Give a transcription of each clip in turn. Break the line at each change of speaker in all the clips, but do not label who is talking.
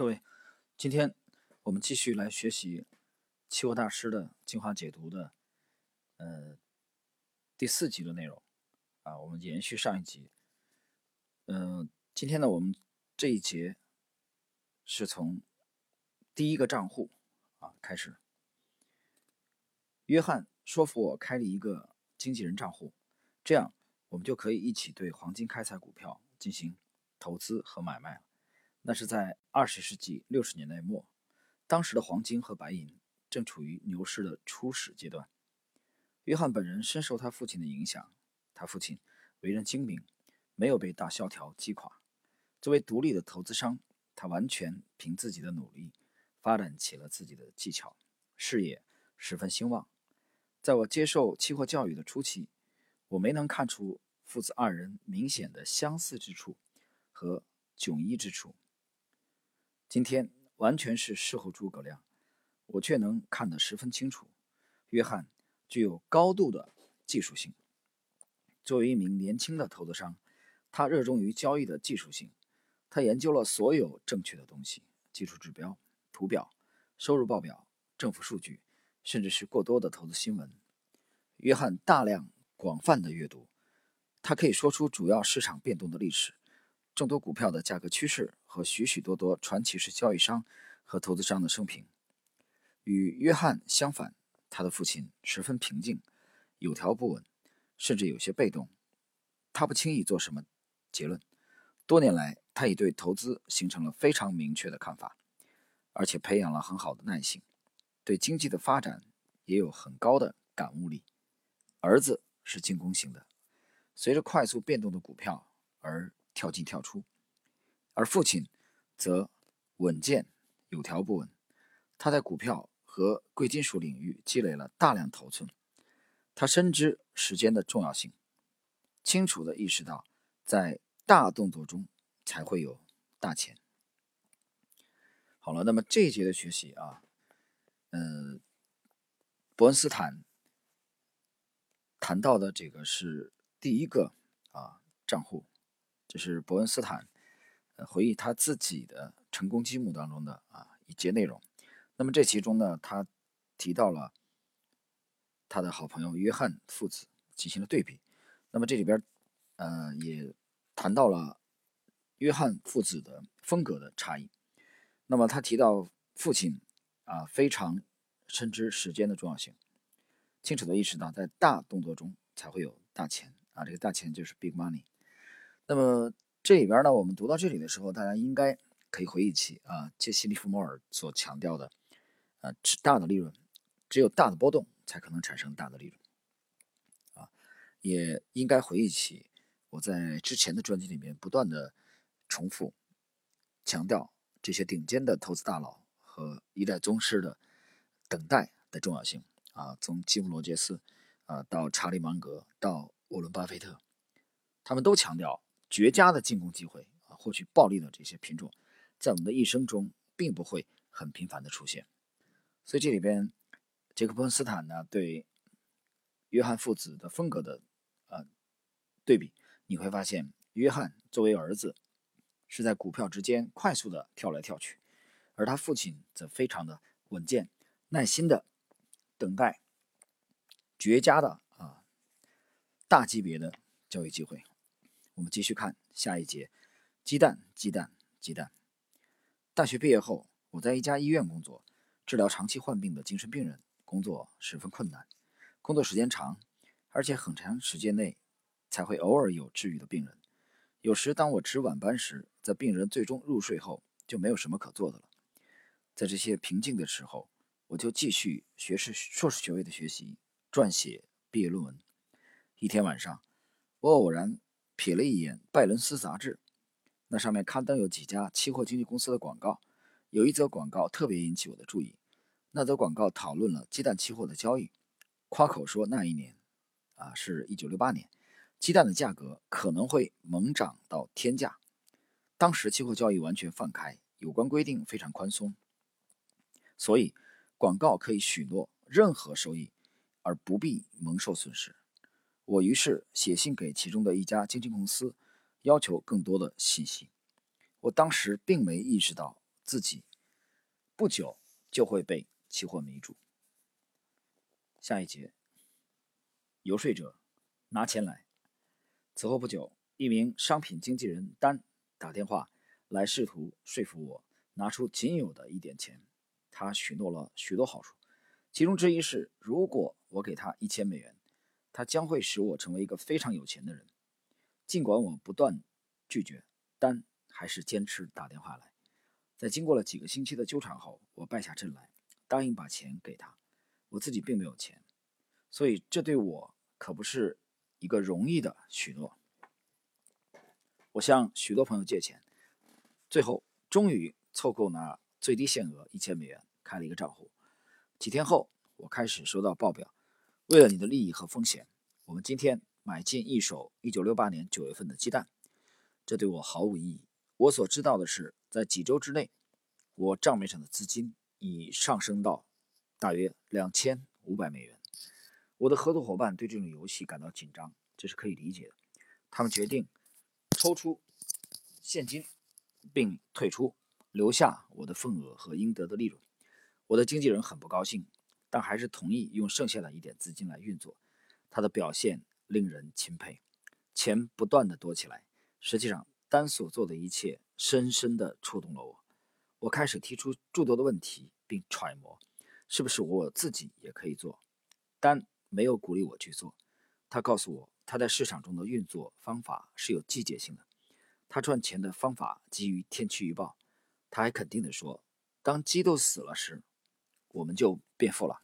各位，今天我们继续来学习期货大师的精华解读的呃第四集的内容啊，我们延续上一集。嗯，今天呢，我们这一节是从第一个账户啊开始。约翰说服我开了一个经纪人账户，这样我们就可以一起对黄金开采股票进行投资和买卖了。那是在二十世纪六十年代末，当时的黄金和白银正处于牛市的初始阶段。约翰本人深受他父亲的影响，他父亲为人精明，没有被大萧条击垮。作为独立的投资商，他完全凭自己的努力发展起了自己的技巧，事业十分兴旺。在我接受期货教育的初期，我没能看出父子二人明显的相似之处和迥异之处。今天完全是事后诸葛亮，我却能看得十分清楚。约翰具有高度的技术性。作为一名年轻的投资商，他热衷于交易的技术性。他研究了所有正确的东西：技术指标、图表、收入报表、政府数据，甚至是过多的投资新闻。约翰大量广泛的阅读，他可以说出主要市场变动的历史。众多股票的价格趋势和许许多多传奇式交易商和投资商的生平，与约翰相反，他的父亲十分平静，有条不紊，甚至有些被动。他不轻易做什么结论。多年来，他已对投资形成了非常明确的看法，而且培养了很好的耐性，对经济的发展也有很高的感悟力。儿子是进攻型的，随着快速变动的股票而。跳进跳出，而父亲则稳健有条不紊。他在股票和贵金属领域积累了大量头寸，他深知时间的重要性，清楚地意识到在大动作中才会有大钱。好了，那么这一节的学习啊，嗯，伯恩斯坦谈到的这个是第一个啊账户。这是伯恩斯坦，回忆他自己的成功积木当中的啊一节内容。那么这其中呢，他提到了他的好朋友约翰父子进行了对比。那么这里边，呃，也谈到了约翰父子的风格的差异。那么他提到父亲啊，非常深知时间的重要性，清楚的意识到在大动作中才会有大钱啊，这个大钱就是 big money。那么这里边呢，我们读到这里的时候，大家应该可以回忆起啊，杰西·利弗莫尔所强调的，呃，只大的利润，只有大的波动才可能产生大的利润，啊，也应该回忆起我在之前的专辑里面不断的重复强调这些顶尖的投资大佬和一代宗师的等待的重要性啊，从基姆·罗杰斯啊到查理·芒格到沃伦·巴菲特，他们都强调。绝佳的进攻机会啊，获取暴利的这些品种，在我们的一生中并不会很频繁的出现。所以这里边，杰克·伯恩斯坦呢对约翰父子的风格的呃对比，你会发现，约翰作为儿子是在股票之间快速的跳来跳去，而他父亲则非常的稳健、耐心的等待绝佳的啊大级别的交易机会。我们继续看下一节，鸡蛋，鸡蛋，鸡蛋。大学毕业后，我在一家医院工作，治疗长期患病的精神病人，工作十分困难，工作时间长，而且很长时间内才会偶尔有治愈的病人。有时当我值晚班时，在病人最终入睡后，就没有什么可做的了。在这些平静的时候，我就继续学士、硕士学位的学习，撰写毕业论文。一天晚上，我偶然。瞥了一眼《拜伦斯》杂志，那上面刊登有几家期货经纪公司的广告。有一则广告特别引起我的注意。那则广告讨论了鸡蛋期货的交易，夸口说那一年，啊，是一九六八年，鸡蛋的价格可能会猛涨到天价。当时期货交易完全放开，有关规定非常宽松，所以广告可以许诺任何收益，而不必蒙受损失。我于是写信给其中的一家经纪公司，要求更多的信息。我当时并没意识到自己不久就会被期货迷住。下一节，游说者拿钱来。此后不久，一名商品经纪人丹打电话来，试图说服我拿出仅有的一点钱。他许诺了许多好处，其中之一是，如果我给他一千美元，他将会使我成为一个非常有钱的人。尽管我不断拒绝，但还是坚持打电话来。在经过了几个星期的纠缠后，我败下阵来，答应把钱给他。我自己并没有钱，所以这对我可不是一个容易的许诺。我向许多朋友借钱，最后终于凑够那最低限额一千美元。开了一个账户。几天后，我开始收到报表。为了你的利益和风险，我们今天买进一手1968年9月份的鸡蛋。这对我毫无意义。我所知道的是，在几周之内，我账面上的资金已上升到大约2500美元。我的合作伙伴对这种游戏感到紧张，这是可以理解的。他们决定抽出现金并退出，留下我的份额和应得的利润。我的经纪人很不高兴，但还是同意用剩下的一点资金来运作。他的表现令人钦佩，钱不断的多起来。实际上，丹所做的一切深深的触动了我。我开始提出诸多的问题，并揣摩，是不是我自己也可以做。丹没有鼓励我去做，他告诉我他在市场中的运作方法是有季节性的，他赚钱的方法基于天气预报。他还肯定地说，当鸡都死了时。我们就变富了。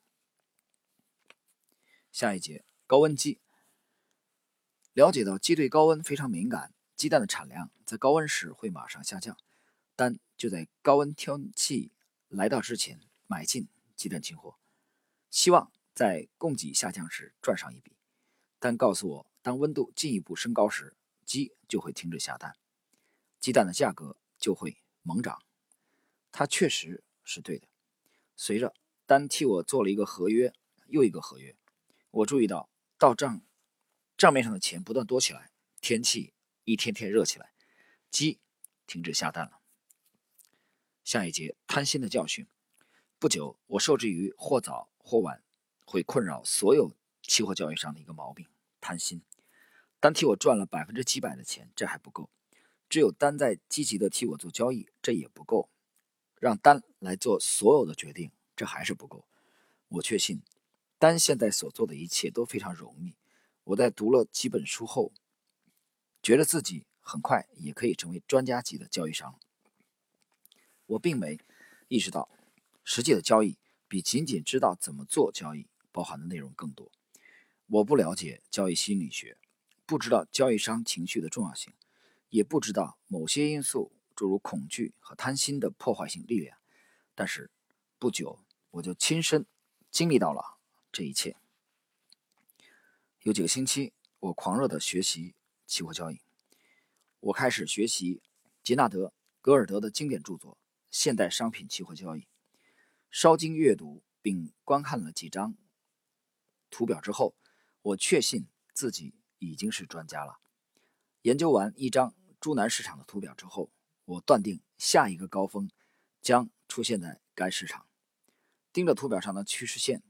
下一节，高温鸡。了解到鸡对高温非常敏感，鸡蛋的产量在高温时会马上下降。但就在高温天气来到之前买进鸡蛋清货，希望在供给下降时赚上一笔。但告诉我，当温度进一步升高时，鸡就会停止下蛋，鸡蛋的价格就会猛涨。他确实是对的。随着丹替我做了一个合约，又一个合约，我注意到到账账面上的钱不断多起来，天气一天天热起来，鸡停止下蛋了。下一节贪心的教训。不久，我受制于或早或晚会困扰所有期货交易商的一个毛病——贪心。单替我赚了百分之几百的钱，这还不够；只有丹在积极的替我做交易，这也不够。让丹来做所有的决定，这还是不够。我确信，丹现在所做的一切都非常容易。我在读了几本书后，觉得自己很快也可以成为专家级的交易商。我并没意识到，实际的交易比仅仅知道怎么做交易包含的内容更多。我不了解交易心理学，不知道交易商情绪的重要性，也不知道某些因素。诸如恐惧和贪心的破坏性力量，但是不久我就亲身经历到了这一切。有几个星期，我狂热的学习期货交易。我开始学习杰纳德·格尔德的经典著作《现代商品期货交易》。稍经阅读并观看了几张图表之后，我确信自己已经是专家了。研究完一张猪腩市场的图表之后，我断定下一个高峰将出现在该市场。盯着图表上的趋势线，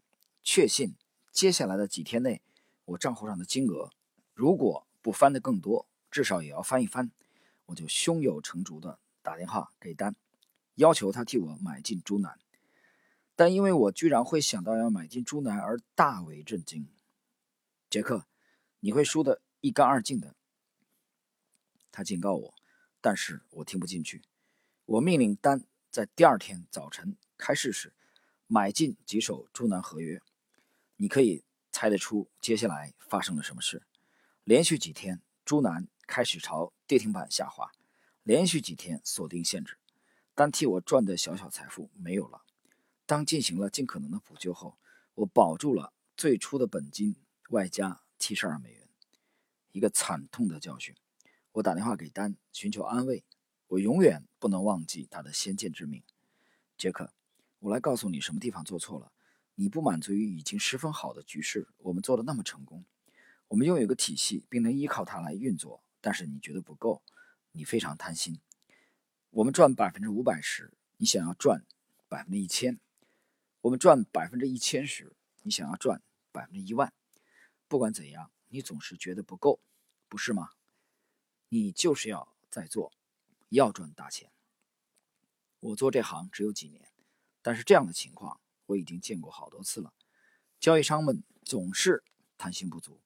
确信接下来的几天内，我账户上的金额如果不翻得更多，至少也要翻一番。我就胸有成竹地打电话给丹，要求他替我买进猪腩。但因为我居然会想到要买进猪腩而大为震惊。杰克，你会输得一干二净的。他警告我。但是我听不进去。我命令丹在第二天早晨开市时买进几手猪腩合约。你可以猜得出接下来发生了什么事。连续几天，猪腩开始朝跌停板下滑，连续几天锁定限制，单替我赚的小小财富没有了。当进行了尽可能的补救后，我保住了最初的本金，外加七十二美元。一个惨痛的教训。我打电话给丹寻求安慰，我永远不能忘记他的先见之明。杰克，我来告诉你什么地方做错了。你不满足于已经十分好的局势，我们做的那么成功，我们拥有一个体系，并能依靠它来运作。但是你觉得不够，你非常贪心。我们赚百分之五百时，你想要赚百分之一千；我们赚百分之一千时，你想要赚百分之一万。不管怎样，你总是觉得不够，不是吗？你就是要在做，要赚大钱。我做这行只有几年，但是这样的情况我已经见过好多次了。交易商们总是弹性不足，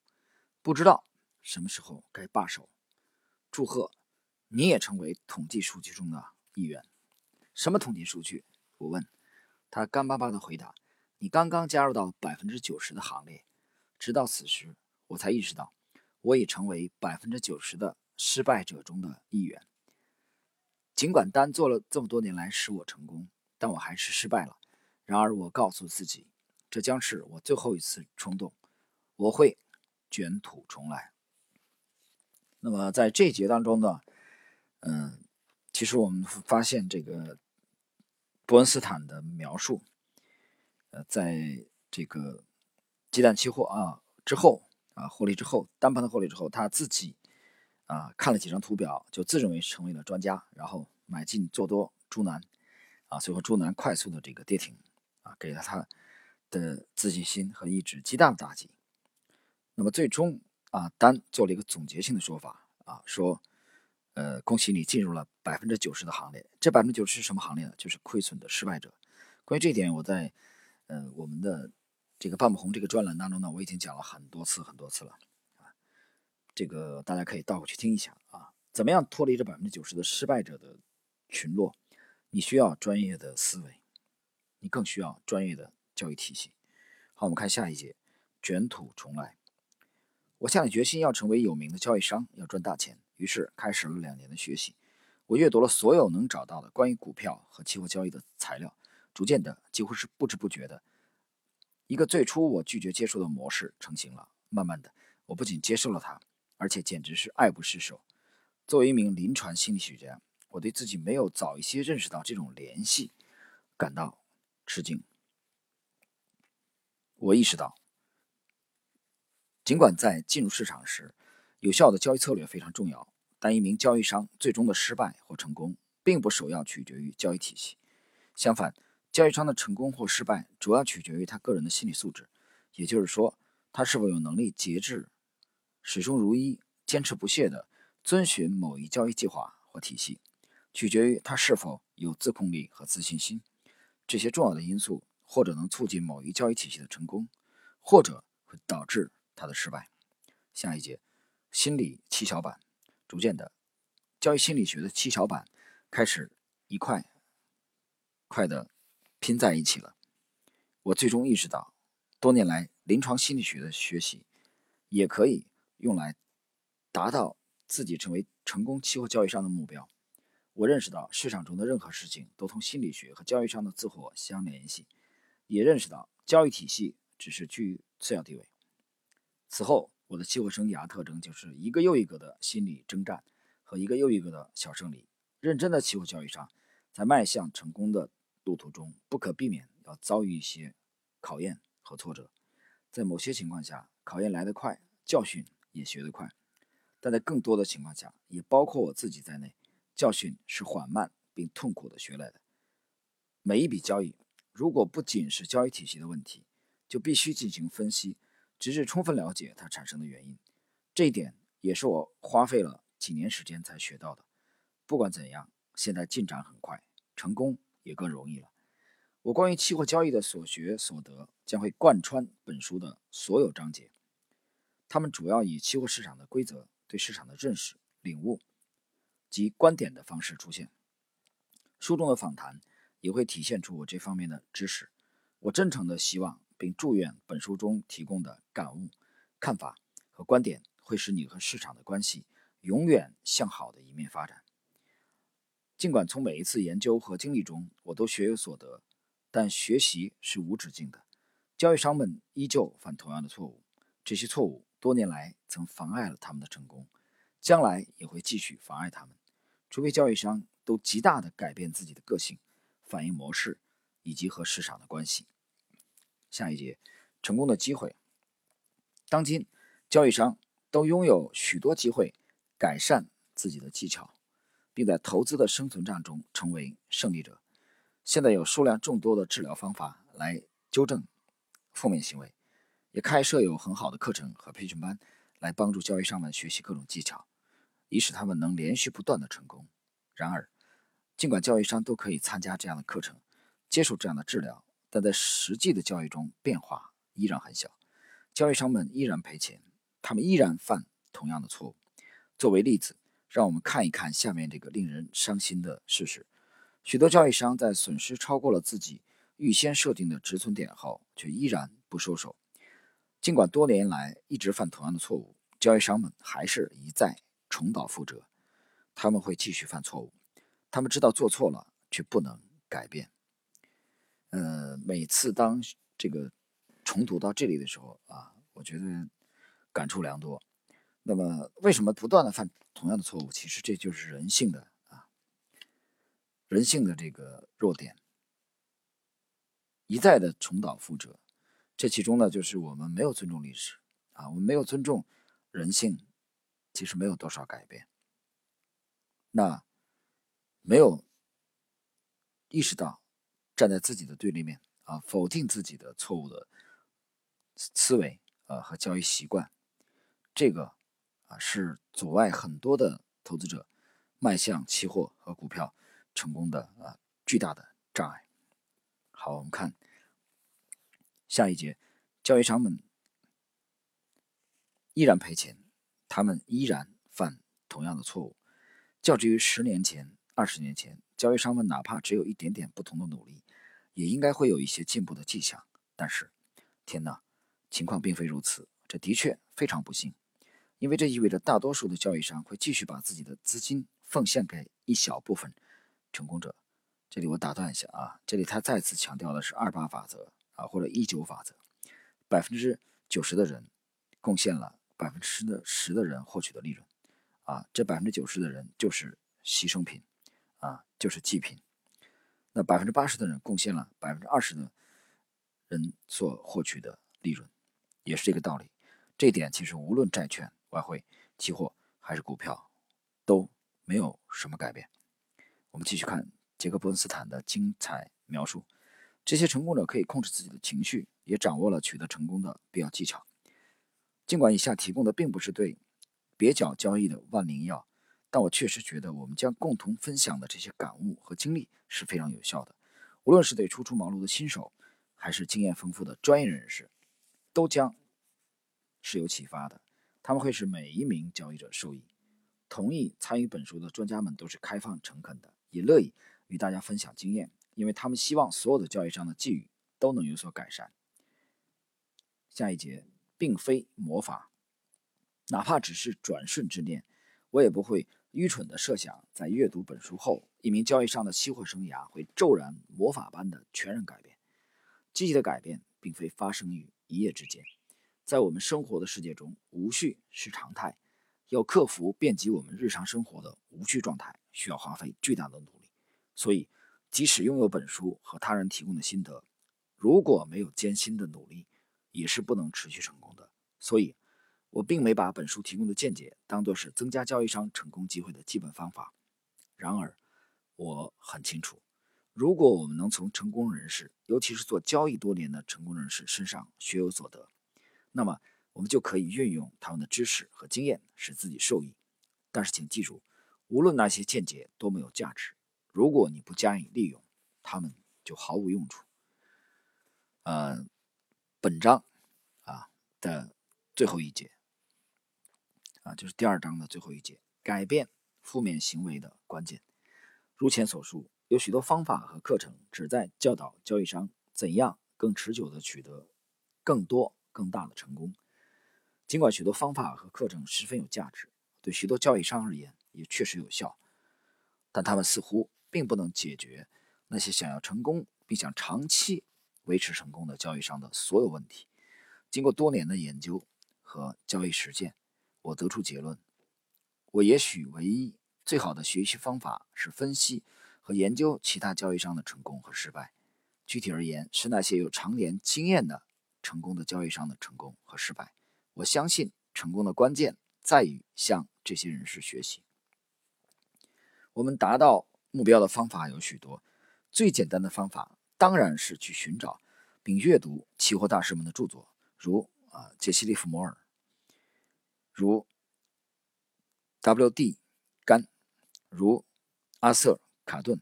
不知道什么时候该罢手。祝贺，你也成为统计数据中的一员。什么统计数据？我问。他干巴巴地回答：“你刚刚加入到百分之九十的行列。”直到此时，我才意识到，我已成为百分之九十的失败者中的一员。尽管单做了这么多年来使我成功，但我还是失败了。然而，我告诉自己，这将是我最后一次冲动，我会卷土重来。那么，在这一节当中呢，嗯，其实我们发现这个伯恩斯坦的描述，呃，在这个。鸡蛋期货啊，之后啊获利之后，单盘的获利之后，他自己啊看了几张图表，就自认为成为了专家，然后买进做多猪腩啊，最后猪腩快速的这个跌停啊，给了他的自信心和意志极大的打击。那么最终啊，单做了一个总结性的说法啊，说呃恭喜你进入了百分之九十的行列。这百分之九十是什么行列呢？就是亏损的失败者。关于这一点，我在呃我们的。这个半不红这个专栏当中呢，我已经讲了很多次很多次了，这个大家可以倒回去听一下啊。怎么样脱离这百分之九十的失败者的群落？你需要专业的思维，你更需要专业的教育体系。好，我们看下一节，卷土重来。我下定决心要成为有名的交易商，要赚大钱，于是开始了两年的学习。我阅读了所有能找到的关于股票和期货交易的材料，逐渐的，几乎是不知不觉的。一个最初我拒绝接受的模式成型了。慢慢的，我不仅接受了它，而且简直是爱不释手。作为一名临床心理学家，我对自己没有早一些认识到这种联系感到吃惊。我意识到，尽管在进入市场时，有效的交易策略非常重要，但一名交易商最终的失败或成功，并不首要取决于交易体系。相反，交易商的成功或失败，主要取决于他个人的心理素质，也就是说，他是否有能力节制、始终如一、坚持不懈地遵循某一交易计划或体系，取决于他是否有自控力和自信心。这些重要的因素，或者能促进某一交易体系的成功，或者会导致他的失败。下一节，心理七小板，逐渐的，交易心理学的七小板开始一块块的。拼在一起了。我最终意识到，多年来临床心理学的学习，也可以用来达到自己成为成功期货交易商的目标。我认识到市场中的任何事情都同心理学和交易商的自我相联系，也认识到交易体系只是居于次要地位。此后，我的期货生涯特征就是一个又一个的心理征战和一个又一个的小胜利。认真的期货交易商在迈向成功的。路途中不可避免要遭遇一些考验和挫折，在某些情况下，考验来得快，教训也学得快；但在更多的情况下，也包括我自己在内，教训是缓慢并痛苦的学来的。每一笔交易，如果不仅是交易体系的问题，就必须进行分析，直至充分了解它产生的原因。这一点也是我花费了几年时间才学到的。不管怎样，现在进展很快，成功。也更容易了。我关于期货交易的所学所得将会贯穿本书的所有章节，他们主要以期货市场的规则、对市场的认识、领悟及观点的方式出现。书中的访谈也会体现出我这方面的知识。我真诚的希望并祝愿本书中提供的感悟、看法和观点会使你和市场的关系永远向好的一面发展。尽管从每一次研究和经历中我都学有所得，但学习是无止境的。交易商们依旧犯同样的错误，这些错误多年来曾妨碍了他们的成功，将来也会继续妨碍他们，除非交易商都极大地改变自己的个性、反应模式以及和市场的关系。下一节，成功的机会。当今交易商都拥有许多机会改善自己的技巧。并在投资的生存战中成为胜利者。现在有数量众多的治疗方法来纠正负面行为，也开设有很好的课程和培训班，来帮助交易商们学习各种技巧，以使他们能连续不断的成功。然而，尽管交易商都可以参加这样的课程，接受这样的治疗，但在实际的交易中变化依然很小，交易商们依然赔钱，他们依然犯同样的错误。作为例子，让我们看一看下面这个令人伤心的事实。许多交易商在损失超过了自己预先设定的止损点后，却依然不收手。尽管多年来一直犯同样的错误，交易商们还是一再重蹈覆辙。他们会继续犯错误，他们知道做错了，却不能改变。呃，每次当这个重读到这里的时候啊，我觉得感触良多。那么，为什么不断的犯同样的错误？其实这就是人性的啊。人性的这个弱点，一再的重蹈覆辙，这其中呢，就是我们没有尊重历史啊，我们没有尊重人性，其实没有多少改变。那没有意识到站在自己的对立面啊，否定自己的错误的思维啊和交易习惯，这个啊是阻碍很多的投资者迈向期货和股票。成功的啊，巨大的障碍。好，我们看下一节，交易商们依然赔钱，他们依然犯同样的错误。较之于十年前、二十年前，交易商们哪怕只有一点点不同的努力，也应该会有一些进步的迹象。但是，天哪，情况并非如此。这的确非常不幸，因为这意味着大多数的交易商会继续把自己的资金奉献给一小部分。成功者，这里我打断一下啊，这里他再次强调的是二八法则或者一九法则，百分之九十的人贡献了百分之十的十的人获取的利润，啊，这百分之九十的人就是牺牲品，啊，就是祭品，那百分之八十的人贡献了百分之二十的人所获取的利润，也是这个道理。这点其实无论债券、外汇、期货还是股票，都没有什么改变。我们继续看杰克·伯恩斯坦的精彩描述。这些成功者可以控制自己的情绪，也掌握了取得成功的必要技巧。尽管以下提供的并不是对蹩脚交易的万灵药，但我确实觉得我们将共同分享的这些感悟和经历是非常有效的。无论是对初出茅庐的新手，还是经验丰富的专业人士，都将是有启发的。他们会使每一名交易者受益。同意参与本书的专家们都是开放诚恳的。也乐意与大家分享经验，因为他们希望所有的交易商的际遇都能有所改善。下一节并非魔法，哪怕只是转瞬之念，我也不会愚蠢的设想，在阅读本书后，一名交易商的期货生涯会骤然魔法般的全然改变。积极的改变并非发生于一夜之间，在我们生活的世界中，无序是常态。要克服遍及我们日常生活的无序状态，需要花费巨大的努力。所以，即使拥有本书和他人提供的心得，如果没有艰辛的努力，也是不能持续成功的。所以，我并没把本书提供的见解当作是增加交易商成功机会的基本方法。然而，我很清楚，如果我们能从成功人士，尤其是做交易多年的成功人士身上学有所得，那么。我们就可以运用他们的知识和经验，使自己受益。但是，请记住，无论那些见解多么有价值，如果你不加以利用，他们就毫无用处。呃，本章啊的最后一节啊，就是第二章的最后一节，改变负面行为的关键。如前所述，有许多方法和课程旨在教导交易商怎样更持久地取得更多、更大的成功。尽管许多方法和课程十分有价值，对许多交易商而言也确实有效，但他们似乎并不能解决那些想要成功并想长期维持成功的交易商的所有问题。经过多年的研究和交易实践，我得出结论：我也许唯一最好的学习方法是分析和研究其他交易商的成功和失败。具体而言，是那些有常年经验的成功的交易商的成功和失败。我相信成功的关键在于向这些人士学习。我们达到目标的方法有许多，最简单的方法当然是去寻找并阅读期货大师们的著作，如啊杰西·利弗摩尔，如 W.D. 甘，如阿瑟·卡顿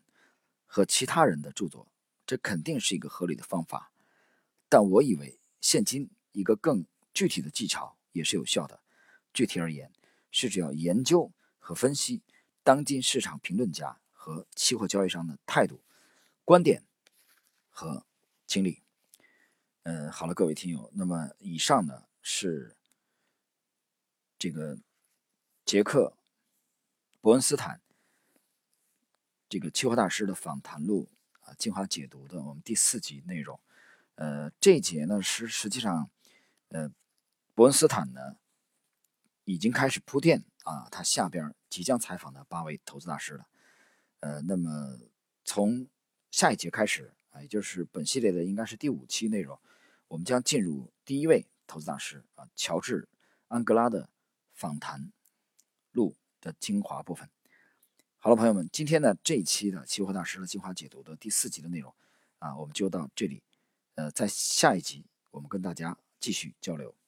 和其他人的著作，这肯定是一个合理的方法。但我以为现今一个更具体的技巧也是有效的。具体而言，是只要研究和分析当今市场评论家和期货交易商的态度、观点和经历。嗯，好了，各位听友，那么以上呢是这个杰克·伯恩斯坦这个期货大师的访谈录啊精华解读的我们第四集内容。呃，这一节呢实实际上，呃，伯恩斯坦呢。已经开始铺垫啊，他下边即将采访的八位投资大师了。呃，那么从下一节开始啊，也就是本系列的应该是第五期内容，我们将进入第一位投资大师啊，乔治·安格拉的访谈录的精华部分。好了，朋友们，今天呢这一期的期货大师的精华解读的第四集的内容啊，我们就到这里。呃，在下一集我们跟大家继续交流。